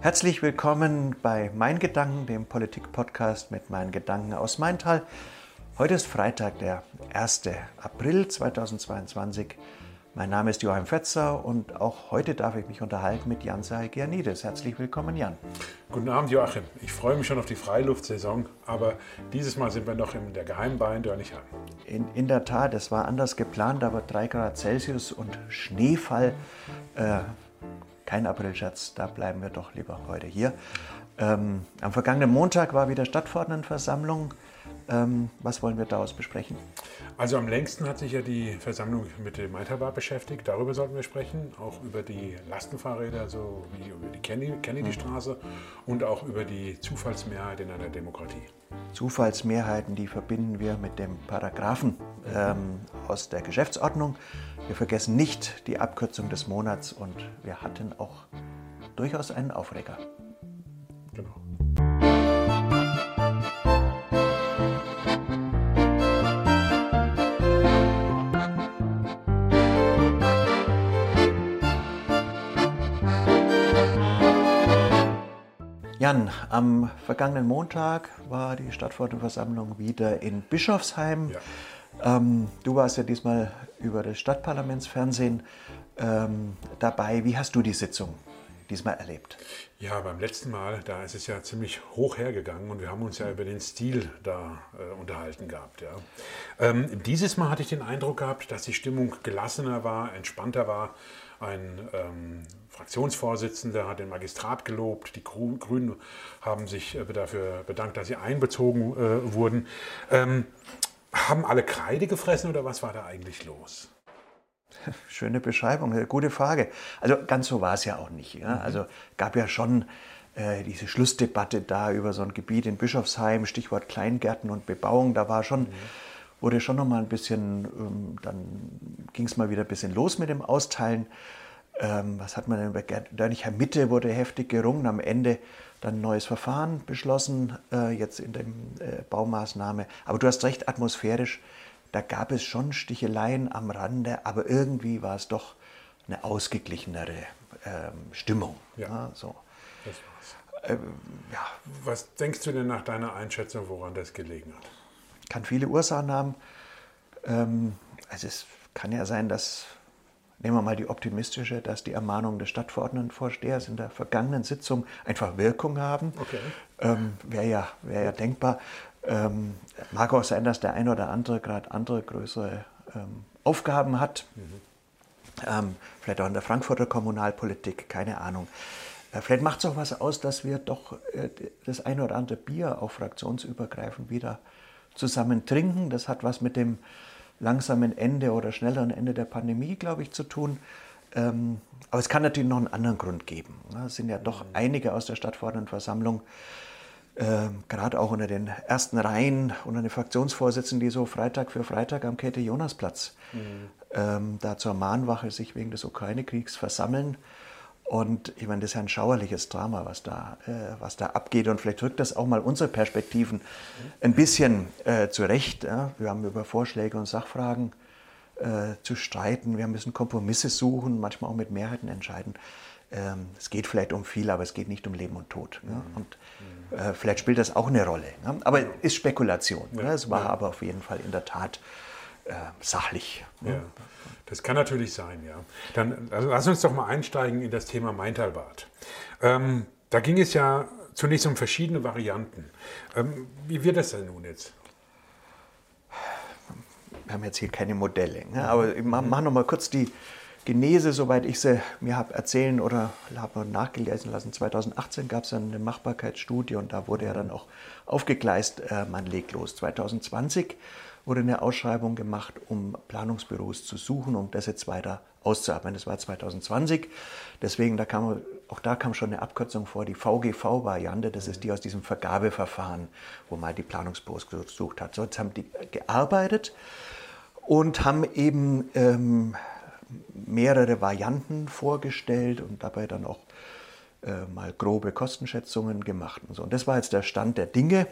Herzlich willkommen bei Mein Gedanken, dem Politik-Podcast mit meinen Gedanken aus Maintal. Heute ist Freitag, der 1. April 2022. Mein Name ist Joachim Fetzer und auch heute darf ich mich unterhalten mit Jan Sahigianides. Herzlich willkommen, Jan. Guten Abend, Joachim. Ich freue mich schon auf die Freiluftsaison, aber dieses Mal sind wir noch in der Geheimbar in Dörnichheim. In, in der Tat, es war anders geplant, aber 3 Grad Celsius und Schneefall. Äh, kein Aprilscherz, da bleiben wir doch lieber heute hier. Ähm, am vergangenen Montag war wieder Stadtverordnetenversammlung. Ähm, was wollen wir daraus besprechen? Also am längsten hat sich ja die Versammlung mit dem Maintalbad beschäftigt. Darüber sollten wir sprechen. Auch über die Lastenfahrräder, so wie über die Kennedy-Straße und auch über die Zufallsmehrheit in einer Demokratie. Zufallsmehrheiten, die verbinden wir mit dem Paragraphen ähm, aus der Geschäftsordnung. Wir vergessen nicht die Abkürzung des Monats und wir hatten auch durchaus einen Aufreger. Genau. Jan, am vergangenen Montag war die Stadtverordnetenversammlung wieder in Bischofsheim. Ja. Ähm, du warst ja diesmal über das Stadtparlamentsfernsehen ähm, dabei. Wie hast du die Sitzung diesmal erlebt? Ja, beim letzten Mal, da ist es ja ziemlich hoch hergegangen und wir haben uns ja über den Stil da äh, unterhalten gehabt. Ja. Ähm, dieses Mal hatte ich den Eindruck gehabt, dass die Stimmung gelassener war, entspannter war. Ein ähm, Fraktionsvorsitzender hat den Magistrat gelobt, die Grünen haben sich äh, dafür bedankt, dass sie einbezogen äh, wurden. Ähm, haben alle Kreide gefressen oder was war da eigentlich los? Schöne Beschreibung, gute Frage. Also ganz so war es ja auch nicht. Ja? Mhm. Also gab ja schon äh, diese Schlussdebatte da über so ein Gebiet in Bischofsheim, Stichwort Kleingärten und Bebauung. Da war schon, mhm. wurde schon noch mal ein bisschen, ähm, dann ging es mal wieder ein bisschen los mit dem Austeilen. Ähm, was hat man denn bei Dörnicher Mitte wurde heftig gerungen, am Ende dann ein neues Verfahren beschlossen, äh, jetzt in der äh, Baumaßnahme. Aber du hast recht, atmosphärisch, da gab es schon Sticheleien am Rande, aber irgendwie war es doch eine ausgeglichenere ähm, Stimmung. Ja, ja so. Das war's. Ähm, ja. Was denkst du denn nach deiner Einschätzung, woran das gelegen hat? Kann viele Ursachen haben. Ähm, also es kann ja sein, dass Nehmen wir mal die optimistische, dass die Ermahnungen des Stadtverordnetenvorstehers in der vergangenen Sitzung einfach Wirkung haben. Okay. Ähm, Wäre ja, wär ja denkbar. Ähm, mag auch sein, dass der eine oder andere gerade andere größere ähm, Aufgaben hat. Mhm. Ähm, vielleicht auch in der Frankfurter Kommunalpolitik, keine Ahnung. Äh, vielleicht macht es auch was aus, dass wir doch äh, das eine oder andere Bier auch fraktionsübergreifend wieder zusammen trinken. Das hat was mit dem langsamen Ende oder schnelleren Ende der Pandemie, glaube ich, zu tun. Ähm, aber es kann natürlich noch einen anderen Grund geben. Es sind ja doch einige aus der Stadtverordnetenversammlung, äh, gerade auch unter den ersten Reihen, unter den Fraktionsvorsitzenden, die so Freitag für Freitag am Käthe-Jonas-Platz mhm. ähm, da zur Mahnwache sich wegen des Ukraine-Kriegs versammeln. Und ich meine, das ist ja ein schauerliches Drama, was da, äh, was da abgeht. Und vielleicht rückt das auch mal unsere Perspektiven ein bisschen äh, zurecht. Ja? Wir haben über Vorschläge und Sachfragen äh, zu streiten. Wir müssen Kompromisse suchen, manchmal auch mit Mehrheiten entscheiden. Ähm, es geht vielleicht um viel, aber es geht nicht um Leben und Tod. Ja? Und äh, vielleicht spielt das auch eine Rolle. Ja? Aber ist Spekulation. Ja? Es war aber auf jeden Fall in der Tat äh, sachlich. Ja. Das kann natürlich sein, ja. Dann also lass uns doch mal einsteigen in das Thema Maintalbad. Ähm, da ging es ja zunächst um verschiedene Varianten. Ähm, wie wird das denn nun jetzt? Wir haben jetzt hier keine Modelle, ne? aber ich mache noch mal kurz die Genese, soweit ich sie mir habe erzählen oder habe nachgelesen lassen. 2018 gab es eine Machbarkeitsstudie und da wurde ja dann auch aufgegleist, äh, man legt los. 2020 wurde eine Ausschreibung gemacht, um Planungsbüros zu suchen, um das jetzt weiter auszuarbeiten. Das war 2020. Deswegen, da kam, auch da kam schon eine Abkürzung vor, die VGV-Variante. Das ist die aus diesem Vergabeverfahren, wo man die Planungsbüros gesucht hat. So, jetzt haben die gearbeitet und haben eben ähm, mehrere Varianten vorgestellt und dabei dann auch äh, mal grobe Kostenschätzungen gemacht. Und, so. und das war jetzt der Stand der Dinge.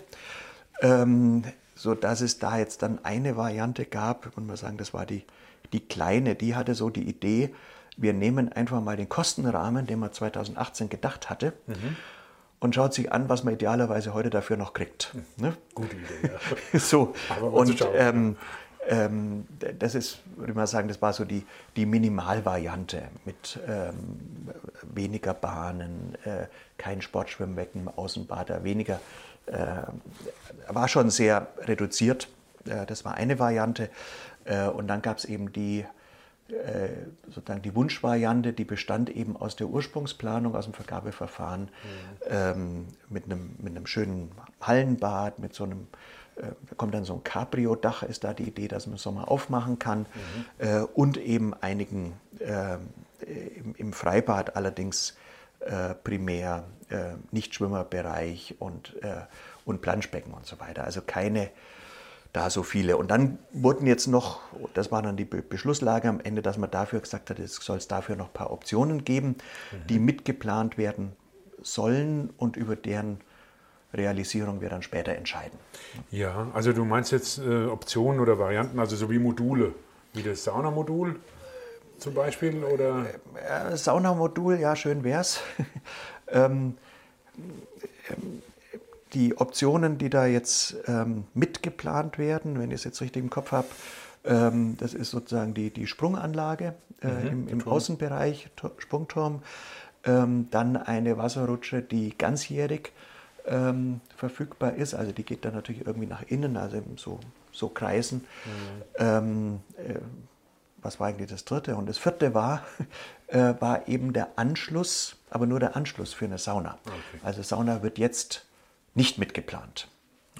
Ähm, so dass es da jetzt dann eine Variante gab, und man sagen, das war die, die kleine, die hatte so die Idee, wir nehmen einfach mal den Kostenrahmen, den man 2018 gedacht hatte, mhm. und schaut sich an, was man idealerweise heute dafür noch kriegt. Ne? Gute Idee, ja. so, und ähm, ähm, das ist, würde ich mal sagen, das war so die, die Minimalvariante mit ähm, weniger Bahnen, äh, kein Sportschwimmbecken, Außenbader, weniger, war schon sehr reduziert. Äh, das war eine Variante. Äh, und dann gab es eben die, äh, sozusagen die Wunschvariante, die bestand eben aus der Ursprungsplanung, aus dem Vergabeverfahren mhm. ähm, mit, einem, mit einem schönen Hallenbad, mit so einem da kommt dann so ein Cabrio-Dach, ist da die Idee, dass man im Sommer aufmachen kann. Mhm. Äh, und eben einigen äh, im, im, Freibad allerdings äh, primär äh, Nichtschwimmerbereich und, äh, und Planschbecken und so weiter. Also keine da so viele. Und dann wurden jetzt noch, das war dann die Beschlusslage am Ende, dass man dafür gesagt hat, es soll es dafür noch ein paar Optionen geben, mhm. die mitgeplant werden sollen und über deren Realisierung wir dann später entscheiden. Ja, also du meinst jetzt äh, Optionen oder Varianten, also so wie Module, wie das Saunamodul zum Beispiel? Oder? Äh, Saunamodul, ja, schön wär's. ähm, ähm, die Optionen, die da jetzt ähm, mitgeplant werden, wenn ich es jetzt richtig im Kopf habe, ähm, das ist sozusagen die, die Sprunganlage äh, mhm, im, im Außenbereich, Sprungturm. Ähm, dann eine Wasserrutsche, die ganzjährig ähm, verfügbar ist. Also die geht dann natürlich irgendwie nach innen, also so, so kreisen. Mhm. Ähm, äh, was war eigentlich das dritte? Und das vierte war, äh, war eben der Anschluss, aber nur der Anschluss für eine Sauna. Okay. Also Sauna wird jetzt nicht mitgeplant.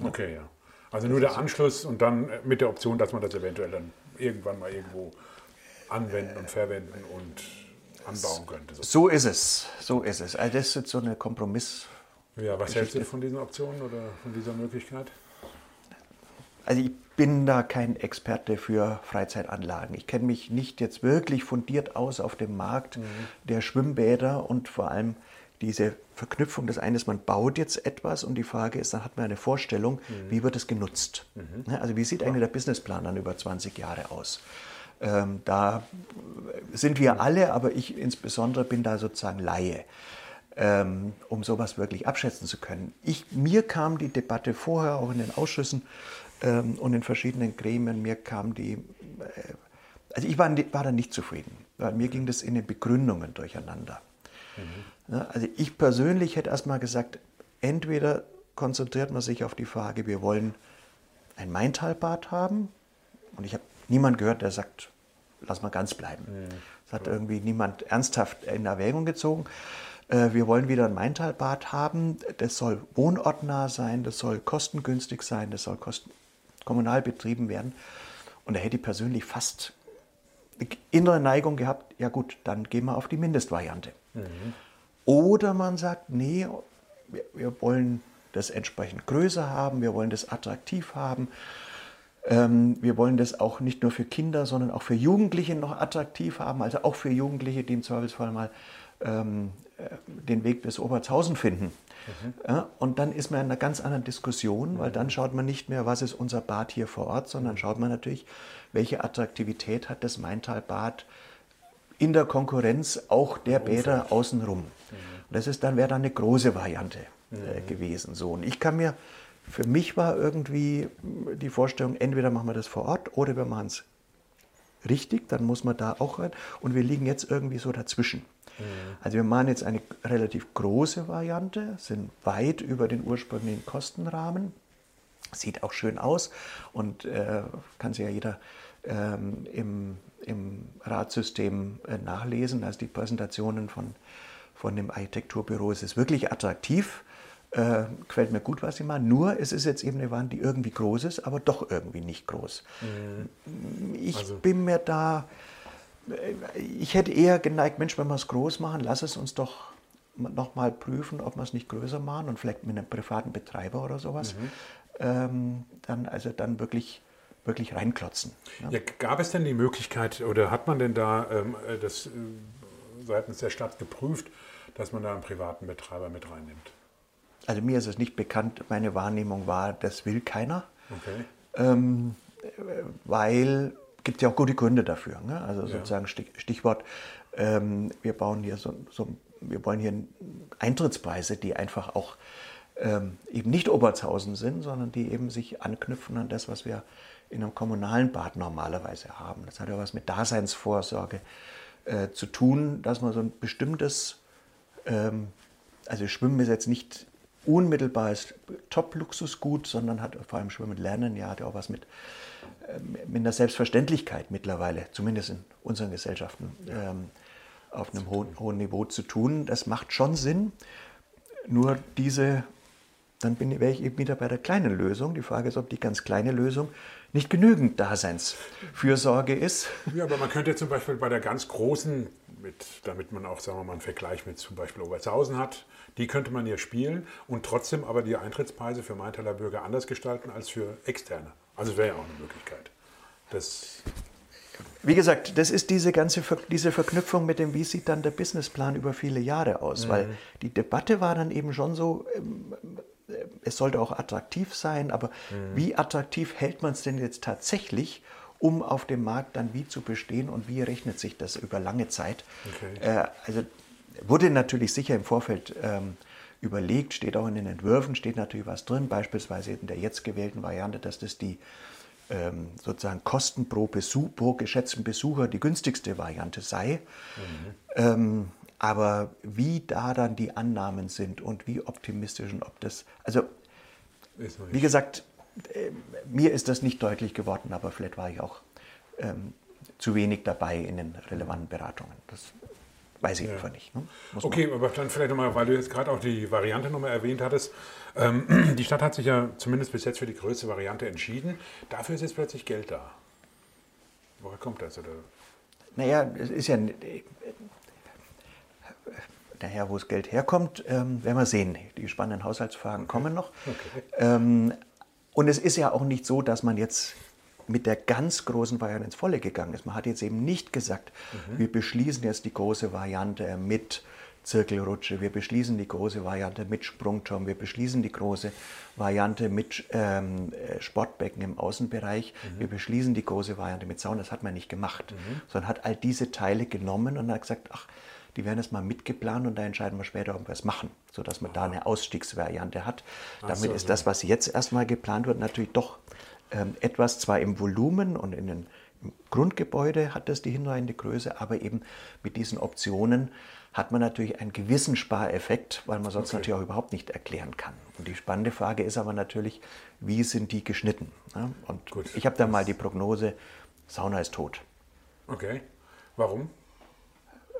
Okay, ja. Also nur der Anschluss und dann mit der Option, dass man das eventuell dann irgendwann mal irgendwo anwenden und verwenden und anbauen könnte. So ist es, so ist es. Also das ist so eine Kompromiss. Ja, was hältst du von diesen Optionen oder von dieser Möglichkeit? Also ich bin da kein Experte für Freizeitanlagen. Ich kenne mich nicht jetzt wirklich fundiert aus auf dem Markt mhm. der Schwimmbäder und vor allem diese Verknüpfung des eines, man baut jetzt etwas und die Frage ist, dann hat man eine Vorstellung, mhm. wie wird es genutzt? Mhm. Also wie sieht eigentlich der Businessplan dann über 20 Jahre aus? Ähm, da sind wir alle, aber ich insbesondere bin da sozusagen Laie ähm, um sowas wirklich abschätzen zu können. Ich, mir kam die Debatte vorher auch in den Ausschüssen ähm, und in verschiedenen Gremien, mir kam die, äh, also ich war, war da nicht zufrieden, weil mir ging das in den Begründungen durcheinander. Mhm. Ja, also ich persönlich hätte erstmal gesagt, entweder konzentriert man sich auf die Frage, wir wollen ein Maintalbad haben und ich habe niemand gehört, der sagt, lass mal ganz bleiben. Mhm. Das hat irgendwie niemand ernsthaft in Erwägung gezogen. Äh, wir wollen wieder ein Maintalbad haben. Das soll wohnortnah sein, das soll kostengünstig sein, das soll kosten kommunal betrieben werden. Und da hätte ich persönlich fast eine innere Neigung gehabt, ja gut, dann gehen wir auf die Mindestvariante. Mhm. Oder man sagt, nee, wir, wir, wollen das entsprechend größer haben, wir wollen das attraktiv haben. Ähm, wir wollen das auch nicht nur für Kinder, sondern auch für Jugendliche noch attraktiv haben, also auch für Jugendliche, die im Zweifelsfall mal ähm, äh, den Weg bis Obertshausen finden. Mhm. Ja, und dann ist man in einer ganz anderen Diskussion, weil dann schaut man nicht mehr, was ist unser Bad hier vor Ort, sondern schaut man natürlich, welche Attraktivität hat das Maintalbad in der Konkurrenz auch der Bäder außenrum. Mhm. Und das ist dann wäre dann eine große Variante äh, mhm. gewesen. So. Und ich kann mir, für mich war irgendwie die Vorstellung, entweder machen wir das vor Ort oder wir machen es richtig, dann muss man da auch rein. Und wir liegen jetzt irgendwie so dazwischen. Mhm. Also wir machen jetzt eine relativ große Variante, sind weit über den ursprünglichen Kostenrahmen. Sieht auch schön aus und äh, kann sich ja jeder ähm, im, im Radsystem äh, nachlesen. Also die Präsentationen von, von dem Architekturbüro es ist wirklich attraktiv. Äh, gefällt mir gut, was sie machen. Nur es ist jetzt eben eine Wand, die irgendwie groß ist, aber doch irgendwie nicht groß. Mhm. Ich also. bin mir da ich hätte eher geneigt, Mensch, wenn wir es groß machen, lass es uns doch nochmal prüfen, ob wir es nicht größer machen und vielleicht mit einem privaten Betreiber oder sowas. Mhm. Ähm, dann also dann wirklich wirklich reinklotzen. Ja. Ja, gab es denn die Möglichkeit oder hat man denn da ähm, das äh, seitens der Stadt geprüft, dass man da einen privaten Betreiber mit reinnimmt? Also mir ist es nicht bekannt. Meine Wahrnehmung war, das will keiner, okay. ähm, weil gibt ja auch gute Gründe dafür. Ne? Also sozusagen Stichwort, ähm, wir bauen hier so, so, wir wollen hier Eintrittspreise, die einfach auch ähm, eben nicht Obertshausen sind, sondern die eben sich anknüpfen an das, was wir in einem kommunalen Bad normalerweise haben. Das hat ja was mit Daseinsvorsorge äh, zu tun, dass man so ein bestimmtes, ähm, also Schwimmen ist jetzt nicht unmittelbares Top-Luxusgut, sondern hat vor allem Schwimmen lernen, ja, hat ja auch was mit, mit einer Selbstverständlichkeit mittlerweile, zumindest in unseren Gesellschaften, ähm, auf einem hohen, hohen Niveau zu tun. Das macht schon Sinn. Nur diese dann bin, wäre ich eben wieder bei der kleinen Lösung. Die Frage ist, ob die ganz kleine Lösung nicht genügend Daseinsfürsorge ist. Ja, aber man könnte zum Beispiel bei der ganz großen, mit, damit man auch, sagen wir mal, einen Vergleich mit zum Beispiel Obertshausen hat, die könnte man hier spielen und trotzdem aber die Eintrittspreise für Maintaler Bürger anders gestalten als für Externe. Also wäre ja auch eine Möglichkeit. Das wie gesagt, das ist diese ganze diese Verknüpfung mit dem, wie sieht dann der Businessplan über viele Jahre aus? Mhm. Weil die Debatte war dann eben schon so, ähm, es sollte auch attraktiv sein, aber mhm. wie attraktiv hält man es denn jetzt tatsächlich, um auf dem Markt dann wie zu bestehen und wie rechnet sich das über lange Zeit? Okay. Äh, also wurde natürlich sicher im Vorfeld ähm, überlegt, steht auch in den Entwürfen, steht natürlich was drin, beispielsweise in der jetzt gewählten Variante, dass das die ähm, sozusagen Kosten pro, Besuch, pro geschätzten Besucher die günstigste Variante sei. Mhm. Ähm, aber wie da dann die Annahmen sind und wie optimistisch und ob das, also wie gesagt, äh, mir ist das nicht deutlich geworden, aber vielleicht war ich auch ähm, zu wenig dabei in den relevanten Beratungen. Das weiß ich ja. einfach nicht. Ne? Okay, aber dann vielleicht nochmal, weil du jetzt gerade auch die Variante nochmal erwähnt hattest. Ähm, die Stadt hat sich ja zumindest bis jetzt für die größte Variante entschieden. Dafür ist jetzt plötzlich Geld da. Woher kommt das? Oder? Naja, es ist ja daher, wo das Geld herkommt, ähm, werden wir sehen. Die spannenden Haushaltsfragen okay. kommen noch. Okay. Ähm, und es ist ja auch nicht so, dass man jetzt mit der ganz großen Variante ins Volle gegangen ist. Man hat jetzt eben nicht gesagt, mhm. wir beschließen jetzt die große Variante mit Zirkelrutsche, wir beschließen die große Variante mit Sprungturm, wir beschließen die große Variante mit ähm, äh, Sportbecken im Außenbereich, mhm. wir beschließen die große Variante mit Sauna. Das hat man nicht gemacht, mhm. sondern hat all diese Teile genommen und hat gesagt, ach, die werden jetzt mal mitgeplant und da entscheiden wir später, ob wir es machen, sodass man Aha. da eine Ausstiegsvariante hat. Damit so, ist das, was jetzt erstmal geplant wird, natürlich doch etwas, zwar im Volumen und in den im Grundgebäude hat das die hinreichende Größe, aber eben mit diesen Optionen hat man natürlich einen gewissen Spareffekt, weil man sonst okay. natürlich auch überhaupt nicht erklären kann. Und die spannende Frage ist aber natürlich, wie sind die geschnitten? Und Gut. ich habe da mal die Prognose, Sauna ist tot. Okay. Warum?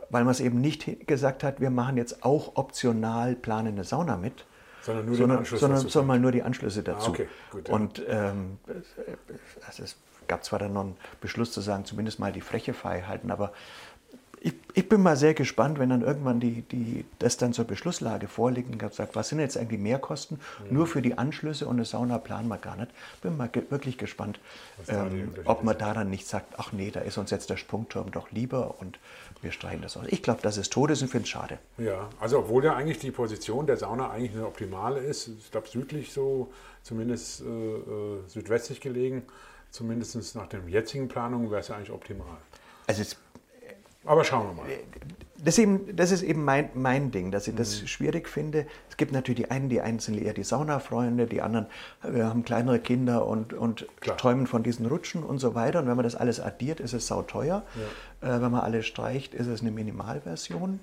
weil man es eben nicht gesagt hat, wir machen jetzt auch optional planende Sauna mit, sondern nur sondern, sondern, sondern mal nur die Anschlüsse ah, dazu. Ah, okay, gut, ja. Und ähm, also es gab zwar dann noch einen Beschluss zu sagen, zumindest mal die Fläche frei halten, aber ich, ich, bin mal sehr gespannt, wenn dann irgendwann die, die, das dann zur Beschlusslage vorliegt und sagt, was sind jetzt eigentlich Mehrkosten mhm. nur für die Anschlüsse und eine Sauna planen wir gar nicht. Bin mal ge wirklich gespannt, ähm, ob man da dann nicht sagt, ach nee, da ist uns jetzt der Sprungturm doch lieber und wir streichen das aus. Ich glaube, das ist tot ist und finde es schade. Ja, also obwohl ja eigentlich die Position der Sauna eigentlich eine optimale ist, ich glaube südlich so, zumindest äh, äh, südwestlich gelegen, zumindest nach den jetzigen Planungen wäre es ja eigentlich optimal. Also es aber schauen wir mal. Das, eben, das ist eben mein, mein Ding, dass ich das mhm. schwierig finde. Es gibt natürlich die einen, die einen sind eher die Saunafreunde, die anderen wir haben kleinere Kinder und, und träumen von diesen Rutschen und so weiter. Und wenn man das alles addiert, ist es sauteuer. Ja. Äh, wenn man alles streicht, ist es eine Minimalversion.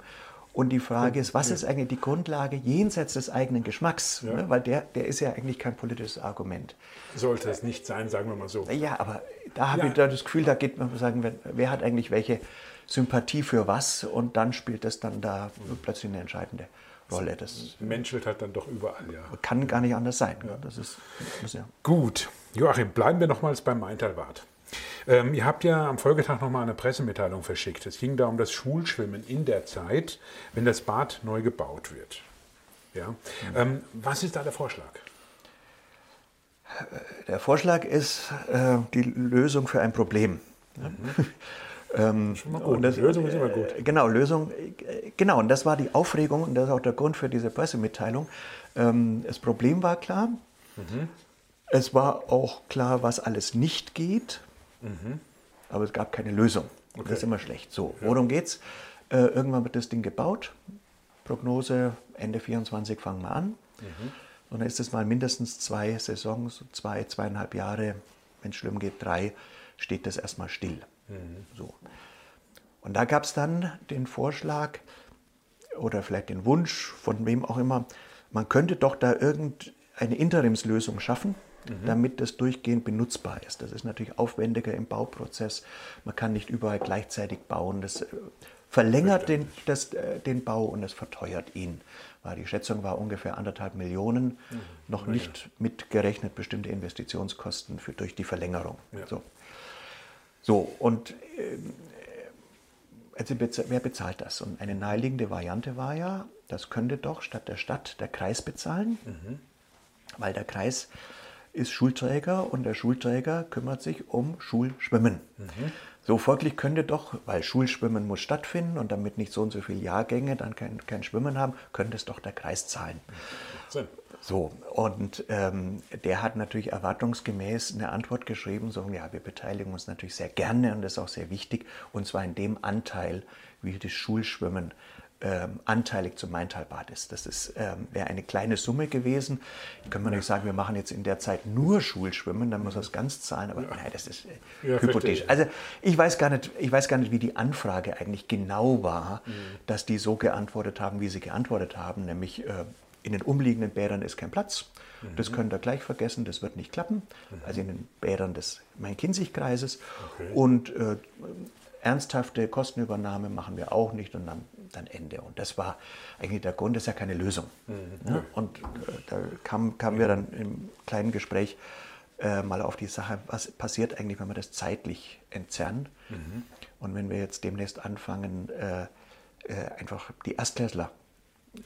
Und die Frage ist, was ist eigentlich die Grundlage jenseits des eigenen Geschmacks? Ja. Ne? Weil der, der ist ja eigentlich kein politisches Argument. Sollte es nicht sein, sagen wir mal so. Ja, aber da habe ja. ich das Gefühl, da geht man sagen, wer hat eigentlich welche Sympathie für was und dann spielt das dann da plötzlich eine entscheidende Rolle. Das menschelt halt dann doch überall, ja. Kann gar nicht anders sein. Ja. Das ist, das, ja. Gut. Joachim, bleiben wir nochmals beim Maintalbad. Ähm, ihr habt ja am Folgetag nochmal eine Pressemitteilung verschickt. Es ging da um das Schulschwimmen in der Zeit, wenn das Bad neu gebaut wird. Ja. Mhm. Ähm, was ist da der Vorschlag? Der Vorschlag ist äh, die Lösung für ein Problem. Mhm. Ähm, Schon mal gut. Das, Lösung ist immer gut. Äh, genau, Lösung. Äh, genau, und das war die Aufregung und das ist auch der Grund für diese Pressemitteilung. Ähm, das Problem war klar. Mhm. Es war auch klar, was alles nicht geht. Mhm. aber es gab keine Lösung. Okay. Das ist immer schlecht. So, worum geht's? Äh, irgendwann wird das Ding gebaut. Prognose Ende 24 fangen wir an. Mhm. Und dann ist es mal mindestens zwei Saisons, zwei, zweieinhalb Jahre, wenn es schlimm geht, drei, steht das erstmal still. Mhm. So. Und da gab es dann den Vorschlag oder vielleicht den Wunsch von wem auch immer, man könnte doch da irgendeine Interimslösung schaffen, mhm. damit das durchgehend benutzbar ist. Das ist natürlich aufwendiger im Bauprozess. Man kann nicht überall gleichzeitig bauen. Das äh, verlängert den, das, äh, den Bau und es verteuert ihn. Die Schätzung war ungefähr anderthalb Millionen, mhm. noch nicht mitgerechnet bestimmte Investitionskosten für, durch die Verlängerung. Ja. So. So, und äh, also wer bezahlt das? Und eine naheliegende Variante war ja, das könnte doch statt der Stadt der Kreis bezahlen, mhm. weil der Kreis ist Schulträger und der Schulträger kümmert sich um Schulschwimmen. Mhm. So folglich könnte doch, weil Schulschwimmen muss stattfinden und damit nicht so und so viele Jahrgänge dann kein, kein Schwimmen haben, könnte es doch der Kreis zahlen. Sinn. So, und ähm, der hat natürlich erwartungsgemäß eine Antwort geschrieben, so, ja, wir beteiligen uns natürlich sehr gerne und das ist auch sehr wichtig, und zwar in dem Anteil, wie das Schulschwimmen ähm, anteilig zum Maintalbad ist. Das ähm, wäre eine kleine Summe gewesen. Können wir nicht sagen, wir machen jetzt in der Zeit nur Schulschwimmen, dann muss es ganz zahlen, aber ja. nein, das ist äh, ja, hypothetisch. Also ich weiß, gar nicht, ich weiß gar nicht, wie die Anfrage eigentlich genau war, mhm. dass die so geantwortet haben, wie sie geantwortet haben, nämlich äh, in den umliegenden Bädern ist kein Platz. Mhm. Das könnt ihr gleich vergessen, das wird nicht klappen. Mhm. Also in den Bädern des Main-Kinzig-Kreises. Okay. Und äh, ernsthafte Kostenübernahme machen wir auch nicht und dann, dann Ende. Und das war eigentlich der Grund, das ist ja keine Lösung. Mhm. Ja? Und äh, da kamen kam wir dann im kleinen Gespräch äh, mal auf die Sache, was passiert eigentlich, wenn wir das zeitlich entzerren. Mhm. Und wenn wir jetzt demnächst anfangen, äh, äh einfach die Erstklässler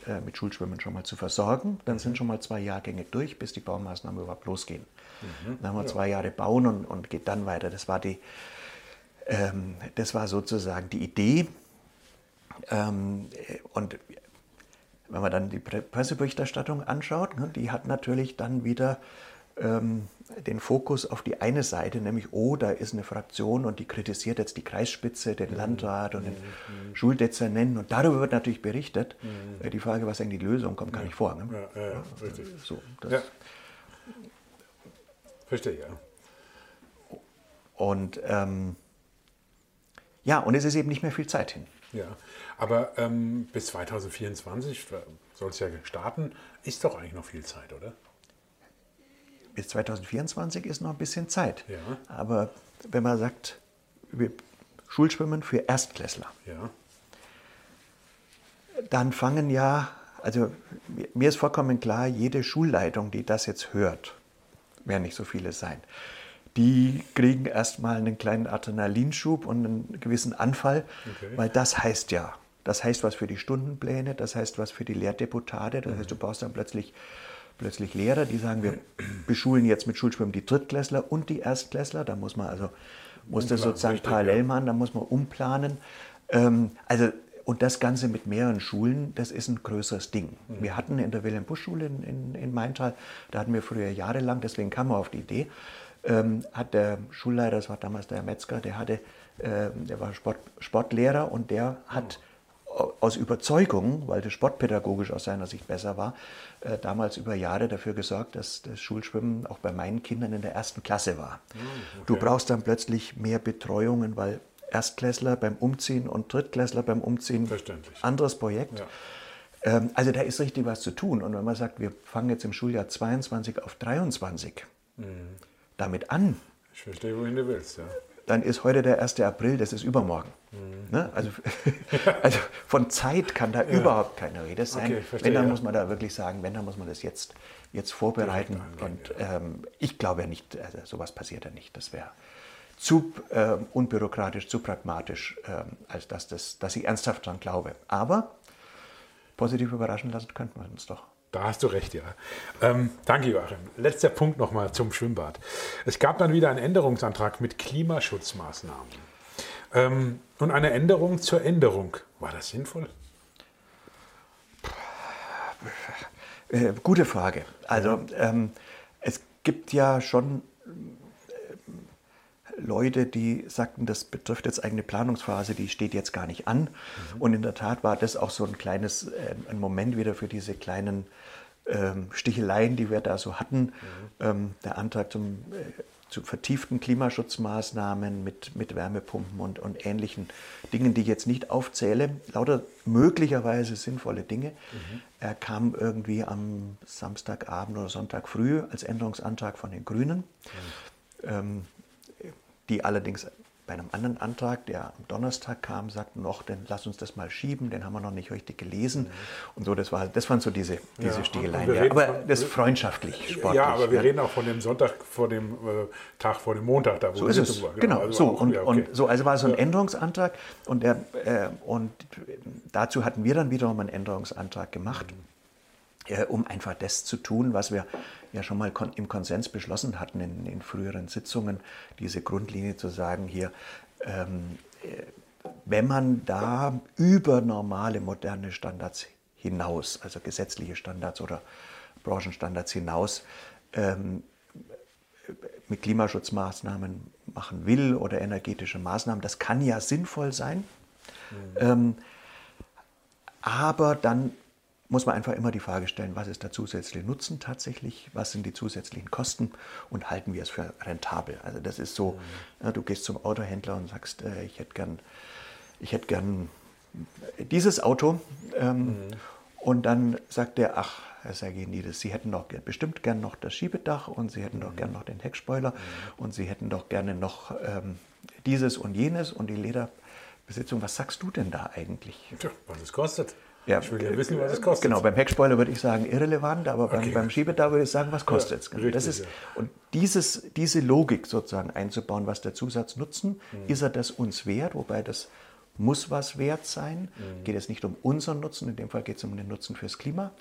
äh, mit Schulschwimmen schon mal zu versorgen. Dann sind mhm. schon mal zwei Jahrgänge durch, bis die Baumaßnahmen überhaupt losgehen. Mhm. Dann haben wir ja. zwei Jahre bauen und, und geht dann weiter. Das war, die, ähm, das war sozusagen die Idee. Ähm, und wenn man dann die Presseberichterstattung anschaut, ne, die hat natürlich dann wieder ähm, den Fokus auf die eine Seite, nämlich, oh, da ist eine Fraktion und die kritisiert jetzt die Kreisspitze, den mhm. Landrat und den mhm. Schuldezernenten und darüber wird natürlich berichtet. Mhm. Äh, die Frage, was eigentlich die Lösung kommt, gar nicht vor. Ne? Ja, ja, ja, richtig. So, ja. Verstehe, ja. Und ähm, ja, und es ist eben nicht mehr viel Zeit hin. Ja, aber ähm, bis 2024 soll es ja starten, ist doch eigentlich noch viel Zeit, oder? Bis 2024 ist noch ein bisschen Zeit. Ja. Aber wenn man sagt, Schulschwimmen für Erstklässler, ja. dann fangen ja, also mir ist vollkommen klar, jede Schulleitung, die das jetzt hört, werden nicht so viele sein, die kriegen erstmal einen kleinen Adrenalinschub und einen gewissen Anfall, okay. weil das heißt ja, das heißt was für die Stundenpläne, das heißt was für die Lehrdeputate, das heißt, du brauchst dann plötzlich plötzlich Lehrer, die sagen, wir beschulen jetzt mit Schulschwimmen die Drittklässler und die Erstklässler. Da muss man also, muss das sozusagen richtig, parallel machen, da muss man umplanen. Ähm, also, und das Ganze mit mehreren Schulen, das ist ein größeres Ding. Mhm. Wir hatten in der Wilhelm-Busch-Schule in, in, in, Maintal, da hatten wir früher jahrelang, deswegen kam man auf die Idee, ähm, hat der Schulleiter, das war damals der Herr Metzger, der hatte, äh, der war Sport, Sportlehrer und der hat aus Überzeugung, weil das sportpädagogisch aus seiner Sicht besser war, äh, damals über Jahre dafür gesorgt, dass das Schulschwimmen auch bei meinen Kindern in der ersten Klasse war. Hm, okay. Du brauchst dann plötzlich mehr Betreuungen, weil Erstklässler beim Umziehen und Drittklässler beim Umziehen, anderes Projekt. Ja. Ähm, also da ist richtig was zu tun. Und wenn man sagt, wir fangen jetzt im Schuljahr 22 auf 23 mhm. damit an. Ich verstehe, wohin du willst, ja dann ist heute der 1. April, das ist übermorgen. Mhm. Ne? Also, also, von Zeit kann da ja. überhaupt keine Rede sein. Okay, verstehe, wenn, dann ja. muss man da wirklich sagen, wenn, dann muss man das jetzt, jetzt vorbereiten. Und ähm, ich glaube ja nicht, also sowas passiert ja nicht. Das wäre zu äh, unbürokratisch, zu pragmatisch, äh, als dass, das, dass ich ernsthaft daran glaube. Aber positiv überraschen lassen könnten wir uns doch. Da hast du recht, ja. Ähm, danke, Joachim. Letzter Punkt nochmal zum Schwimmbad. Es gab dann wieder einen Änderungsantrag mit Klimaschutzmaßnahmen. Ähm, und eine Änderung zur Änderung. War das sinnvoll? Äh, gute Frage. Also ähm, es gibt ja schon Leute, die sagten, das betrifft jetzt eigene Planungsphase, die steht jetzt gar nicht an. Mhm. Und in der Tat war das auch so ein kleines, äh, ein Moment wieder für diese kleinen ähm, Sticheleien, die wir da so hatten. Mhm. Ähm, der Antrag zum, äh, zu vertieften Klimaschutzmaßnahmen mit, mit Wärmepumpen und, und ähnlichen Dingen, die ich jetzt nicht aufzähle, lauter möglicherweise sinnvolle Dinge. Mhm. Er kam irgendwie am Samstagabend oder Sonntag früh als Änderungsantrag von den Grünen, mhm. ähm, die allerdings bei einem anderen Antrag, der am Donnerstag kam, sagten noch, dann lass uns das mal schieben, den haben wir noch nicht richtig gelesen. Mhm. Und so, das, war, das waren so diese, diese ja, Stiegeleien. Ja, aber von, das freundschaftlich, sportlich. Ja, aber wir ja. reden auch von dem Sonntag vor dem äh, Tag vor dem Montag. Da, wo so ist es, war. genau. genau also so, und, okay. und so, also war so ein Änderungsantrag und, der, äh, und dazu hatten wir dann wiederum einen Änderungsantrag gemacht. Mhm um einfach das zu tun, was wir ja schon mal im Konsens beschlossen hatten in, in früheren Sitzungen, diese Grundlinie zu sagen, hier, ähm, äh, wenn man da über normale moderne Standards hinaus, also gesetzliche Standards oder Branchenstandards hinaus, ähm, mit Klimaschutzmaßnahmen machen will oder energetische Maßnahmen, das kann ja sinnvoll sein. Mhm. Ähm, aber dann muss man einfach immer die Frage stellen, was ist der zusätzliche Nutzen tatsächlich, was sind die zusätzlichen Kosten und halten wir es für rentabel. Also das ist so, mhm. ja, du gehst zum Autohändler und sagst, äh, ich hätte gern, ich hätte gern dieses Auto ähm, mhm. und dann sagt der, ach, Herr Sergenides, Sie hätten doch bestimmt gern noch das Schiebedach und Sie hätten mhm. doch gern noch den Heckspoiler mhm. und Sie hätten doch gerne noch ähm, dieses und jenes und die Lederbesitzung. Was sagst du denn da eigentlich? Tja, was es kostet. Ja, ich will ja wissen, was es kostet. Genau, beim Heckspoiler würde ich sagen irrelevant, aber beim, okay. beim Schiebedach würde ich sagen, was kostet es? Ja, das ist, ja. Und dieses, diese Logik sozusagen einzubauen, was der Zusatznutzen, mhm. ist er das uns wert, wobei das muss was wert sein. Mhm. Geht es nicht um unseren Nutzen, in dem Fall geht es um den Nutzen fürs Klima,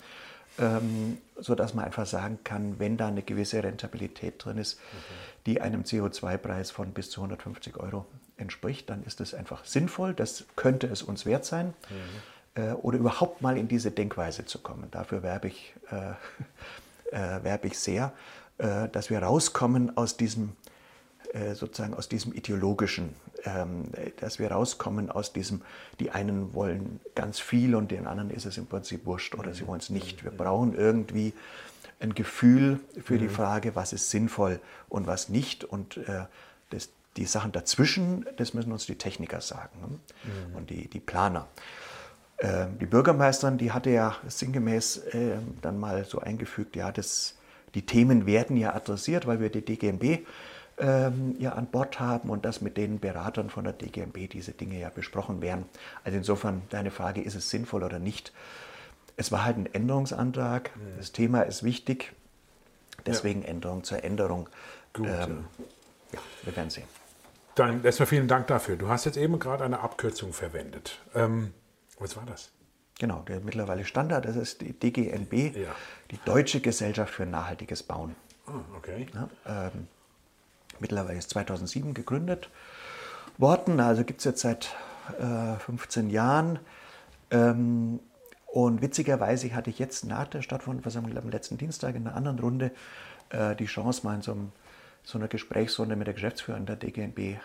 ähm, sodass man einfach sagen kann, wenn da eine gewisse Rentabilität drin ist, okay. die einem CO2-Preis von bis zu 150 Euro entspricht, dann ist das einfach sinnvoll, das könnte es uns wert sein. Mhm äh, oder überhaupt mal in diese Denkweise zu kommen. Dafür werbe ich, äh, äh, werbe ich sehr, äh, dass wir rauskommen aus diesem sozusagen aus diesem ideologischen, ähm, dass wir rauskommen aus diesem, die einen wollen ganz viel und den anderen ist es im Prinzip wurscht oder sie wollen es nicht. Wir brauchen irgendwie ein Gefühl für die mhm. Frage, was ist sinnvoll und was nicht und das, die Sachen dazwischen, das müssen uns die Techniker sagen ne? mhm. und die, die Planer. Ähm, die Bürgermeisterin, die hatte ja sinngemäß äh, dann mal so eingefügt, ja, das, die Themen werden ja adressiert, weil wir die DGMB ähm, ja an Bord haben und dass mit den Beratern von der DGMB diese Dinge ja besprochen werden. Also insofern deine Frage, ist es sinnvoll oder nicht? Es war halt ein Änderungsantrag. Mhm. Das Thema ist wichtig. Deswegen ja. Änderung zur Änderung. Gut. Ähm, ja, wir werden sehen. Dann erstmal vielen Dank dafür. Du hast jetzt eben gerade eine Abkürzung verwendet. Ähm, was war das? Genau, der mittlerweile Standard, das ist die DGNB, ja. die Deutsche Gesellschaft für nachhaltiges Bauen. Ah, okay. Ja, ähm, mittlerweile ist 2007 gegründet worden, also gibt es jetzt seit äh, 15 Jahren. Ähm, und witzigerweise hatte ich jetzt nach der Stadtversammlung am letzten Dienstag in einer anderen Runde äh, die Chance, mal in so, einem, so, einer Gesprächsrunde mit der Geschäftsführerin der DGNB ähm,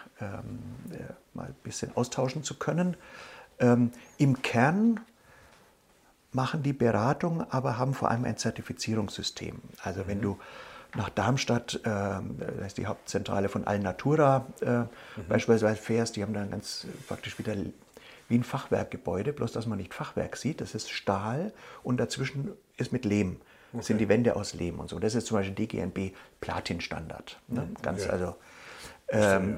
äh, mal ein bisschen austauschen zu können. Ähm, Im Kern machen die Beratung, aber haben vor allem ein Zertifizierungssystem. Also wenn mhm. du nach Darmstadt, äh, das ist die Hauptzentrale von Alnatura äh, mhm. beispielsweise fährst, die haben dann ganz praktisch wieder wie ein Fachwerkgebäude, bloß dass man nicht Fachwerk sieht, das ist Stahl und dazwischen ist mit Lehm. Okay. sind die Wände aus Lehm und so. Das ist zum Beispiel DGNB Platin-Standard. Ne? Mhm. Ganz, okay. also, ähm,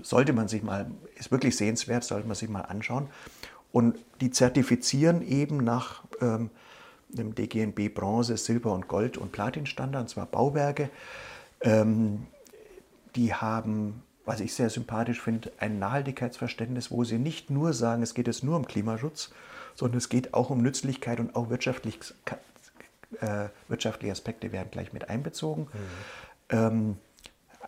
sollte man sich mal, ist wirklich sehenswert, sollte man sich mal anschauen. Und die zertifizieren eben nach ähm, dem DGNB Bronze, Silber und Gold und Platin-Standard, und zwar Bauwerke. Ähm, die haben, was ich sehr sympathisch finde, ein Nachhaltigkeitsverständnis, wo sie nicht nur sagen, es geht jetzt nur um Klimaschutz, sondern es geht auch um Nützlichkeit und auch wirtschaftlich, äh, wirtschaftliche Aspekte werden gleich mit einbezogen. Mhm. Ähm,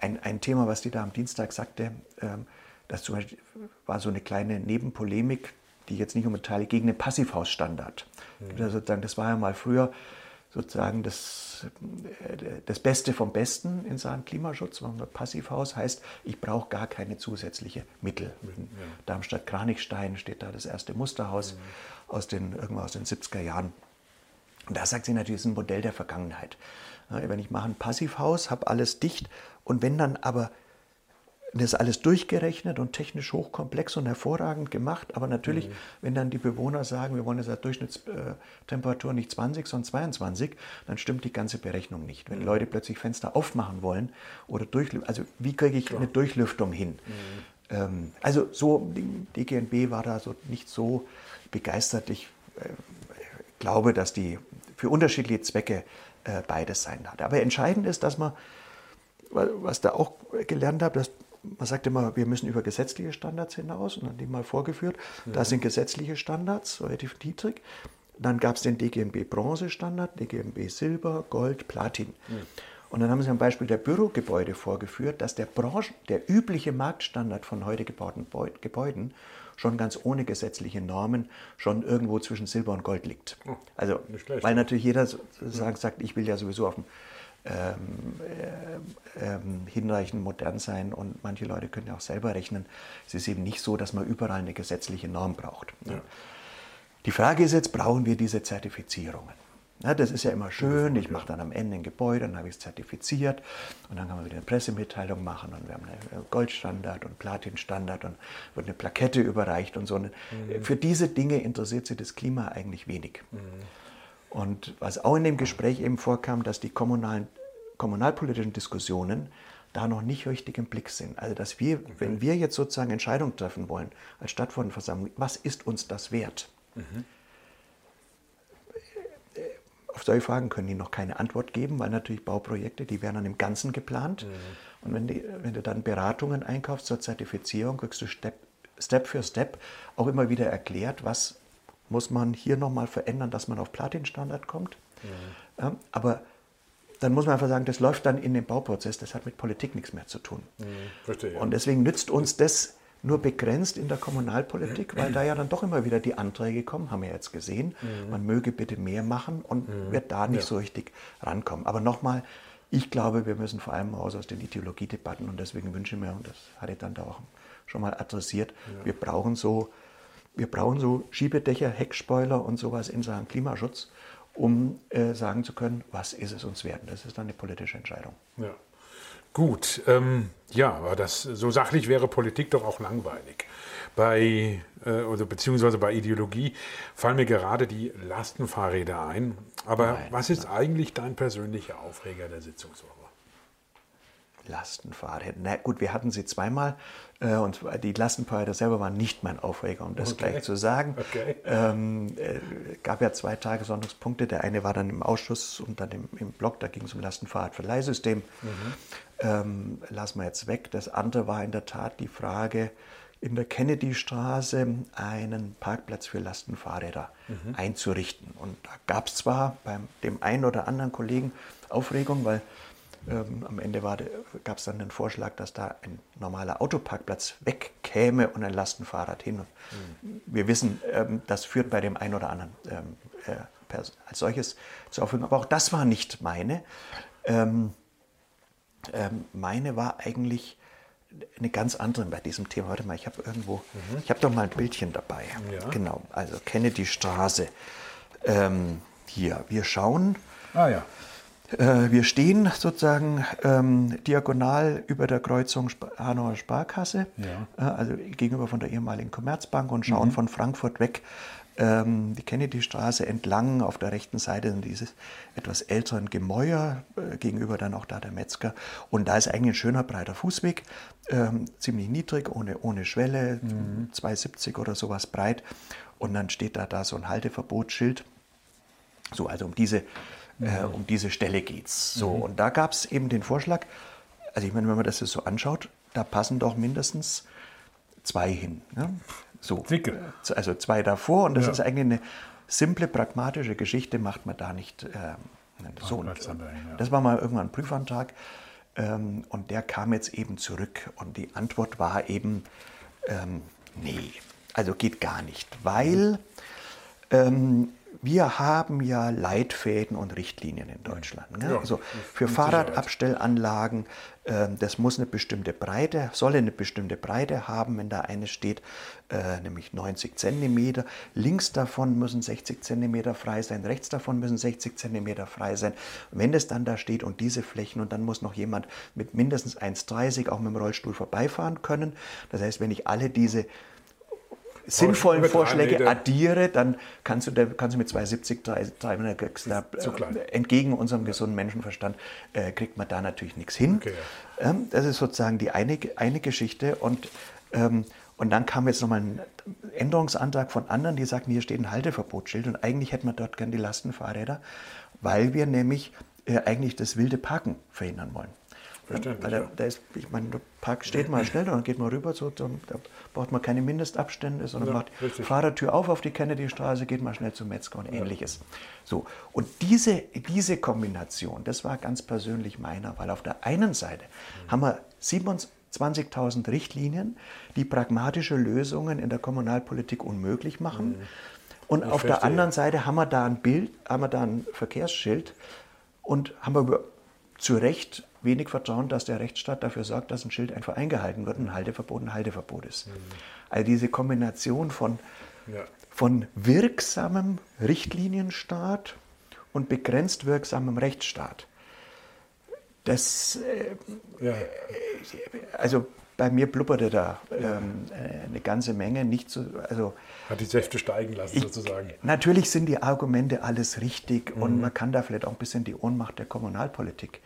ein, ein Thema, was die da am Dienstag sagte, ähm, das zum Beispiel war so eine kleine Nebenpolemik, die jetzt nicht unbedingt gegen den Passivhausstandard. Mhm. Also sozusagen, das war ja mal früher sozusagen das, das Beste vom Besten in Sachen Klimaschutz. Passivhaus heißt, ich brauche gar keine zusätzliche Mittel. In Darmstadt-Kranichstein steht da das erste Musterhaus mhm. aus den, irgendwann aus den 70er Jahren. Und da sagt sie natürlich, das ist ein Modell der Vergangenheit. Wenn ich mache ein Passivhaus, habe alles dicht und wenn dann aber das ist alles durchgerechnet und technisch hochkomplex und hervorragend gemacht. Aber natürlich, mhm. wenn dann die Bewohner sagen, wir wollen jetzt eine Durchschnittstemperatur nicht 20, sondern 22, dann stimmt die ganze Berechnung nicht. Wenn mhm. Leute plötzlich Fenster aufmachen wollen oder durchlüften, also wie kriege ich Klar. eine Durchlüftung hin? Mhm. Ähm, also so, die DGNB war da so nicht so begeistert. Ich äh, glaube, dass die für unterschiedliche Zwecke äh, beides sein hat. Aber entscheidend ist, dass man, was da auch gelernt habe, dass man sagt immer, wir müssen über gesetzliche Standards hinaus und dann die mal vorgeführt. Ja. Da sind gesetzliche Standards relativ niedrig. Dann gab es den DGMB Bronze Standard, DGMB Silber, Gold, Platin. Ja. Und dann haben sie am Beispiel der Bürogebäude vorgeführt, dass der, Branchen, der übliche Marktstandard von heute gebauten Gebäuden schon ganz ohne gesetzliche Normen schon irgendwo zwischen Silber und Gold liegt. Oh, also, weil natürlich jeder sozusagen sagt, ich will ja sowieso auf dem ähm, äh, ähm, hinreichend modern sein und manche Leute können ja auch selber rechnen. Es ist eben nicht so, dass man überall eine gesetzliche Norm braucht. Ja. Die Frage ist jetzt, brauchen wir diese Zertifizierungen? Ja, das ist ja immer schön, ich mache dann am Ende ein Gebäude, dann habe ich es zertifiziert und dann kann man wieder eine Pressemitteilung machen und wir haben einen Goldstandard und Platinstandard und wird eine Plakette überreicht und so. Mhm. Für diese Dinge interessiert sich das Klima eigentlich wenig. Mhm. Und was auch in dem Gespräch eben vorkam, dass die kommunalen, kommunalpolitischen Diskussionen da noch nicht richtig im Blick sind. Also dass wir, okay. wenn wir jetzt sozusagen Entscheidungen treffen wollen als Stadtverordnetenversammlung, was ist uns das wert? Mhm. Auf solche Fragen können die noch keine Antwort geben, weil natürlich Bauprojekte, die werden dann im Ganzen geplant. Mhm. Und wenn, die, wenn, du dann Beratungen einkaufst zur Zertifizierung, kriegst du Step, Step für Step auch immer wieder erklärt, was muss man hier nochmal verändern, dass man auf Platin-Standard kommt. Mhm. Ja, aber dann muss man einfach sagen, das läuft dann in dem Bauprozess, das hat mit Politik nichts mehr zu tun. Mhm, verstehe. Und deswegen nützt uns das nur begrenzt in der Kommunalpolitik, weil da ja dann doch immer wieder die Anträge kommen, haben wir jetzt gesehen, mhm. man möge bitte mehr machen und mhm. wird da nicht ja. so richtig rankommen. Aber nochmal, ich glaube, wir müssen vor allem raus aus den Ideologiedebatten und deswegen wünsche ich mir, und das hatte ich dann da auch schon mal adressiert, ja. wir brauchen so wir brauchen so Schiebedächer, Heckspoiler und sowas in Sachen Klimaschutz, um äh, sagen zu können, was ist es uns wert. Das ist dann eine politische Entscheidung. Ja. Gut, ähm, ja, aber das, so sachlich wäre Politik doch auch langweilig. Bei, äh, oder beziehungsweise bei Ideologie fallen mir gerade die Lastenfahrräder ein. Aber nein, was ist nein. eigentlich dein persönlicher Aufreger der Sitzungswoche? Lastenfahrräder. Na gut, wir hatten sie zweimal äh, und die Lastenfahrräder selber waren nicht mein Aufreger, um das okay. gleich zu sagen. Okay. Ähm, äh, gab ja zwei Tagesordnungspunkte. Der eine war dann im Ausschuss und dann im, im Blog, da ging es um Lastenfahrradverleihsystem. Mhm. Ähm, lassen wir jetzt weg. Das andere war in der Tat die Frage, in der Kennedy-Straße einen Parkplatz für Lastenfahrräder mhm. einzurichten. Und da gab es zwar bei dem einen oder anderen Kollegen Aufregung, weil ähm, am Ende gab es dann den Vorschlag, dass da ein normaler Autoparkplatz wegkäme und ein Lastenfahrrad hin. Mhm. Wir wissen, ähm, das führt bei dem einen oder anderen ähm, äh, als solches zur Aufführung. Aber auch das war nicht meine. Ähm, ähm, meine war eigentlich eine ganz andere bei diesem Thema. Warte mal, ich habe irgendwo, mhm. ich habe doch mal ein Bildchen dabei. Ja. Genau, also Kennedy Straße. Ähm, hier, wir schauen. Ah ja. Äh, wir stehen sozusagen ähm, diagonal über der Kreuzung Hanauer Sparkasse, ja. äh, also gegenüber von der ehemaligen Commerzbank und schauen mhm. von Frankfurt weg ähm, die Kennedy-Straße entlang. Auf der rechten Seite sind dieses etwas älteren Gemäuer, äh, gegenüber dann auch da der Metzger. Und da ist eigentlich ein schöner breiter Fußweg, ähm, ziemlich niedrig, ohne, ohne Schwelle, mhm. 2,70 oder sowas breit. Und dann steht da, da so ein Halteverbotsschild. So, also um diese äh, um diese Stelle geht es. So, mhm. Und da gab es eben den Vorschlag, also ich meine, wenn man das so anschaut, da passen doch mindestens zwei hin. Ne? So, Dicke. Also zwei davor und das ja. ist eigentlich eine simple, pragmatische Geschichte, macht man da nicht äh, so. Und, das war mal irgendwann ein Prüfantrag ähm, und der kam jetzt eben zurück und die Antwort war eben, ähm, nee, also geht gar nicht, weil ähm, wir haben ja Leitfäden und Richtlinien in Deutschland. Ne? Ja, also für. Fahrradabstellanlagen, ähm, das muss eine bestimmte Breite, soll eine bestimmte Breite haben, wenn da eine steht, äh, nämlich 90 Zentimeter. Links davon müssen 60 Zentimeter frei sein, rechts davon müssen 60 Zentimeter frei sein. Wenn es dann da steht und diese Flächen und dann muss noch jemand mit mindestens 1,30 auch mit dem Rollstuhl vorbeifahren können. Das heißt, wenn ich alle diese sinnvollen Vorschläge Meter. addiere, dann kannst du, da, kannst du mit 270, 300 kriegst du da, Zu klein. äh, entgegen unserem gesunden Menschenverstand, äh, kriegt man da natürlich nichts hin. Okay, ähm, das ist sozusagen die eine, eine Geschichte. Und, ähm, und dann kam jetzt nochmal ein Änderungsantrag von anderen, die sagten, hier steht ein Halteverbotsschild und eigentlich hätten wir dort gern die Lastenfahrräder, weil wir nämlich äh, eigentlich das wilde Parken verhindern wollen. Verständlich, Weil da, ja. ist, ich meine, der Park steht mal schnell und dann geht man rüber, so, da, braucht man keine Mindestabstände, sondern Ja, macht richtig. Fahrertür auf auf die Kennedy-Straße, geht mal schnell zum Metzger und ähnliches. So, und diese, diese Kombination, das war ganz persönlich meiner, weil auf der einen Seite haben wir 27.000 Richtlinien, die pragmatische Lösungen in der Kommunalpolitik unmöglich machen. Und auf der verstehe. anderen Seite haben wir da ein Bild, haben wir da ein Verkehrsschild und haben wir über, zu Recht wenig Vertrauen, dass der Rechtsstaat dafür sorgt, dass ein Schild einfach eingehalten wird, ein Halteverbot ein Halteverbot ist. Also diese Kombination von, Ja. von wirksamem Richtlinienstaat und begrenzt wirksamem Rechtsstaat. Das, äh, Ja. also bei mir blubberte da ähm, äh, eine ganze Menge, nicht so, also Hat die Säfte steigen lassen, sozusagen. Natürlich sind die Argumente alles richtig Mhm. und man kann da vielleicht auch ein bisschen die Ohnmacht der Kommunalpolitik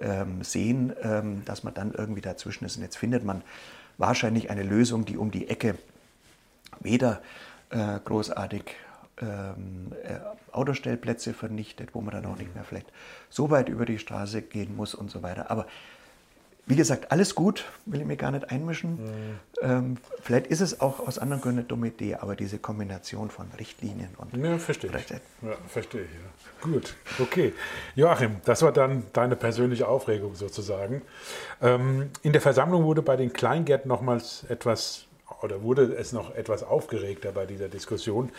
ähm, sehen, ähm, dass man dann irgendwie dazwischen ist. Und jetzt findet man wahrscheinlich eine Lösung, die um die Ecke weder äh, großartig ähm, äh, Autostellplätze vernichtet, wo man dann auch nicht mehr vielleicht so weit über die Straße gehen muss und so weiter. Aber wie gesagt, alles gut, will ich mir gar nicht einmischen. Ähm, vielleicht ist es auch aus anderen Gründen eine dumme Idee, aber diese Kombination von Richtlinien und Ja, verstehe ich. Ja, verstehe ich. Ja. Gut, okay. Joachim, das war dann deine persönliche Aufregung sozusagen. Ähm, in der Versammlung wurde bei den Kleingärten nochmals etwas, oder wurde es noch etwas aufgeregter bei dieser Diskussion.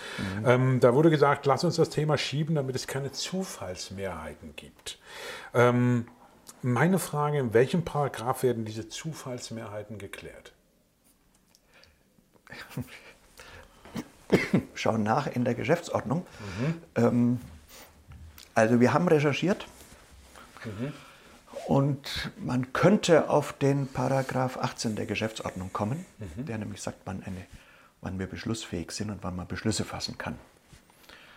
Ähm, da wurde gesagt, lass uns das Thema schieben, damit es keine Zufallsmehrheiten gibt. Ähm, meine Frage, in welchem Paragraph werden diese Zufallsmehrheiten geklärt? schauen nach in der Geschäftsordnung. Ähm, also wir haben recherchiert und man könnte auf den Paragraph 18 der Geschäftsordnung kommen, der nämlich sagt, wann, eine, wann wir beschlussfähig sind und wann man Beschlüsse fassen kann.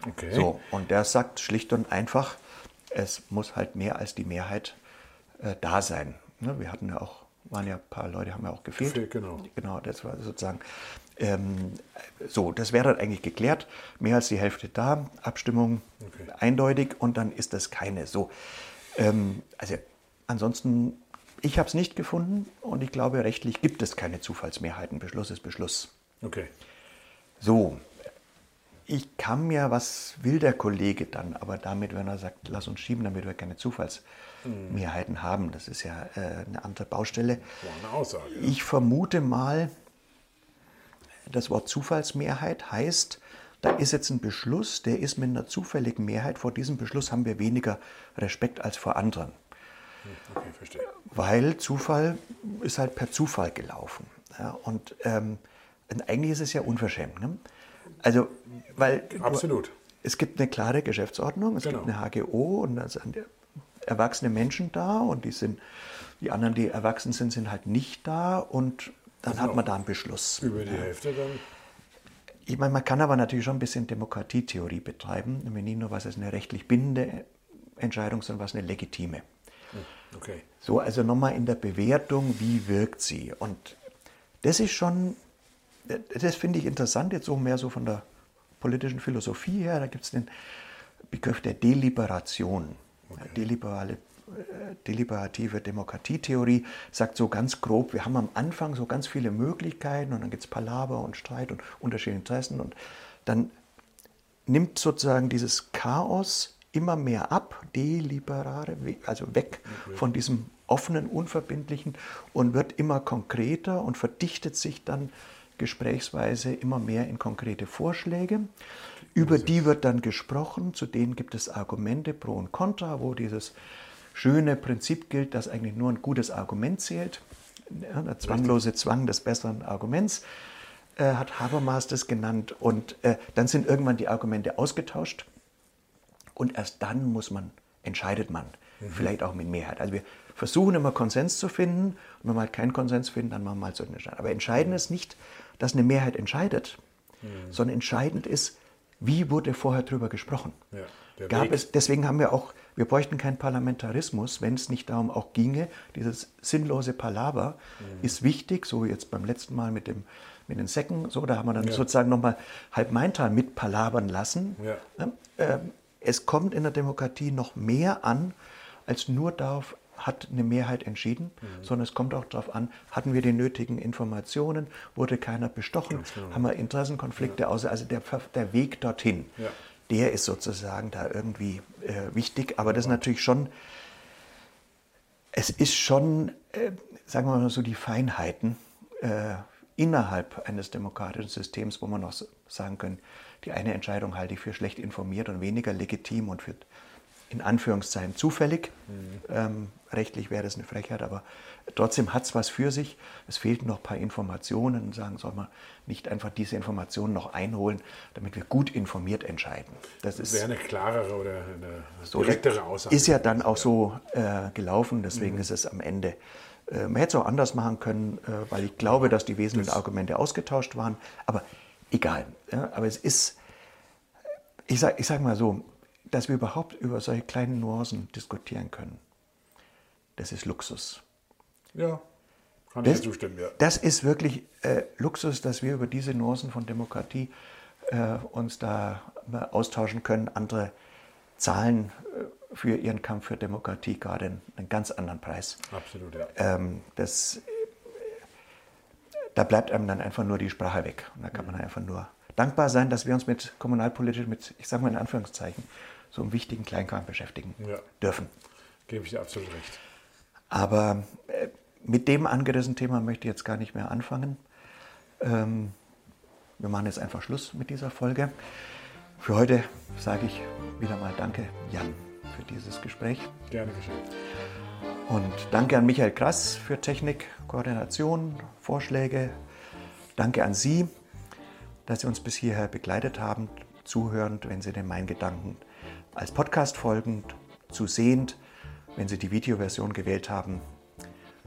Okay. So, und der sagt schlicht und einfach, es muss halt mehr als die Mehrheit äh, da sein. Ne, wir hatten ja auch, waren ja ein paar Leute, haben ja auch gefehlt. Gefehlt, genau. Genau, das war sozusagen ähm, so, das wäre dann eigentlich geklärt. Mehr als die Hälfte da, Abstimmung Okay. eindeutig und dann ist das keine. So, ähm, also ansonsten, ich habe es nicht gefunden und ich glaube, rechtlich gibt es keine Zufallsmehrheiten. Beschluss ist Beschluss. Okay. So, ich kann mir, was will der Kollege dann, aber damit, wenn er sagt, lass uns schieben, damit wir keine Zufallsmehrheiten haben, das ist ja äh, eine andere Baustelle. War eine Aussage. ja. Ich vermute mal, das Wort Zufallsmehrheit heißt, da ist jetzt ein Beschluss, der ist mit einer zufälligen Mehrheit. Vor diesem Beschluss haben wir weniger Respekt als vor anderen, Okay, verstehe. weil Zufall ist halt per Zufall gelaufen. Ja, und, ähm, und eigentlich ist es ja unverschämt. Ne? Also, weil du- Absolut. es gibt eine klare Geschäftsordnung, es Genau. gibt eine HGO und sind erwachsene Menschen da und die sind, die anderen, die erwachsen sind, sind halt nicht da und dann hat man da einen Beschluss. Über die Hälfte dann. Ich meine, man kann aber natürlich schon ein bisschen Demokratietheorie betreiben, nämlich nicht nur, was ist eine rechtlich bindende Entscheidung, sondern was ist eine legitime. Okay. So, also nochmal in der Bewertung, wie wirkt sie? Und das ist schon, das finde ich interessant, jetzt so mehr so von der politischen Philosophie her. Da gibt es den Begriff der Deliberation. Ja, deliberale, äh, deliberative Demokratietheorie sagt so ganz grob, wir haben am Anfang so ganz viele Möglichkeiten und dann gibt es Palaver und Streit und unterschiedliche Interessen und dann nimmt sozusagen dieses Chaos immer mehr ab, deliberare, also weg von diesem offenen, unverbindlichen und wird immer konkreter und verdichtet sich dann Gesprächsweise immer mehr in konkrete Vorschläge. Über die wird dann gesprochen, zu denen gibt es Argumente pro und contra, wo dieses schöne Prinzip gilt, dass eigentlich nur ein gutes Argument zählt. Ja, der zwanglose Zwang des besseren Arguments äh, hat Habermas das genannt. Und äh, dann sind irgendwann die Argumente ausgetauscht und erst dann muss man, entscheidet man, mhm. vielleicht auch mit Mehrheit. Also wir versuchen immer Konsens zu finden und wenn wir mal keinen Konsens finden, dann machen wir mal so eine Entscheidung. Aber entscheidend mhm. ist nicht, dass eine Mehrheit entscheidet, mhm. sondern entscheidend ist, wie wurde vorher darüber gesprochen. Ja, Gab es, deswegen haben wir auch, wir bräuchten keinen Parlamentarismus, wenn es nicht darum auch ginge, dieses sinnlose Palaver mhm. ist wichtig, so wie jetzt beim letzten Mal mit dem mit den Säcken, so, da haben wir dann ja. sozusagen nochmal halb Maintal mit palabern lassen. Ja. Ähm, es kommt in der Demokratie noch mehr an, als nur darauf, hat eine Mehrheit entschieden, mhm. sondern es kommt auch darauf an, hatten wir die nötigen Informationen, wurde keiner bestochen, genau. haben wir Interessenkonflikte, ja. also, also der, der Weg dorthin, ja. der ist sozusagen da irgendwie äh, wichtig, aber das ist natürlich schon, es ist schon, äh, sagen wir mal so, die Feinheiten äh, innerhalb eines demokratischen Systems, wo man noch sagen können, die eine Entscheidung halte ich für schlecht informiert und weniger legitim und für in Anführungszeichen zufällig. Mhm. Ähm, rechtlich wäre das eine Frechheit, aber trotzdem hat es was für sich. Es fehlten noch ein paar Informationen und sagen, soll man nicht einfach diese Informationen noch einholen, damit wir gut informiert entscheiden. Das, das wäre eine klarere oder eine so direktere Aussage. Ist ja dann auch so äh, gelaufen, deswegen mhm. ist es am Ende. Äh, man hätte es auch anders machen können, äh, weil ich glaube, dass die wesentlichen das Argumente ausgetauscht waren. Aber egal. Ja, aber es ist, ich sage ich sag mal so, dass wir überhaupt über solche kleinen Nuancen diskutieren können, das ist Luxus. Ja, kann das, ich zustimmen, ja. Das ist wirklich äh, Luxus, dass wir über diese Nuancen von Demokratie äh, uns da austauschen können. Andere zahlen äh, für ihren Kampf für Demokratie gerade einen, einen ganz anderen Preis. Absolut, ja. Ähm, das, da bleibt einem dann einfach nur die Sprache weg. Und da kann man mhm. einfach nur dankbar sein, dass wir uns mit kommunalpolitisch, mit, ich sage mal in Anführungszeichen, so einem wichtigen Kleinkram beschäftigen ja. dürfen. Gebe ich dir absolut recht. Aber äh, mit dem angerissenen Thema möchte ich jetzt gar nicht mehr anfangen. Ähm, wir machen jetzt einfach Schluss mit dieser Folge. Für heute sage ich wieder mal Danke, Jan, für dieses Gespräch. Gerne geschehen. Und danke an Michael Krass für Technik, Koordination, Vorschläge. Danke an Sie, dass Sie uns bis hierher begleitet haben, zuhörend, wenn Sie den Mein Gedanken als Podcast folgend, zu sehend, wenn Sie die Videoversion gewählt haben.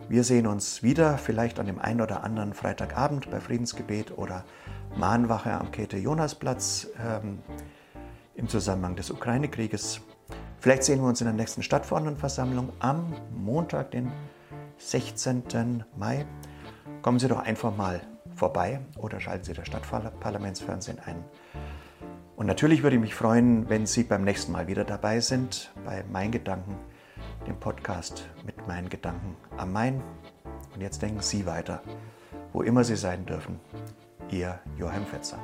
Wir sehen uns wieder, vielleicht an dem einen oder anderen Freitagabend bei Friedensgebet oder Mahnwache am Käthe-Jonas-Platz ähm, im Zusammenhang des Ukraine-Krieges. Vielleicht sehen wir uns in der nächsten Stadtverordnetenversammlung am Montag, den 16. Mai. Kommen Sie doch einfach mal vorbei oder schalten Sie das Stadtparlamentsfernsehen ein. Und natürlich würde ich mich freuen, wenn Sie beim nächsten Mal wieder dabei sind bei Mein Gedanken, dem Podcast mit meinen Gedanken am Main. Und jetzt denken Sie weiter, wo immer Sie sein dürfen. Ihr Joachim Fetzer.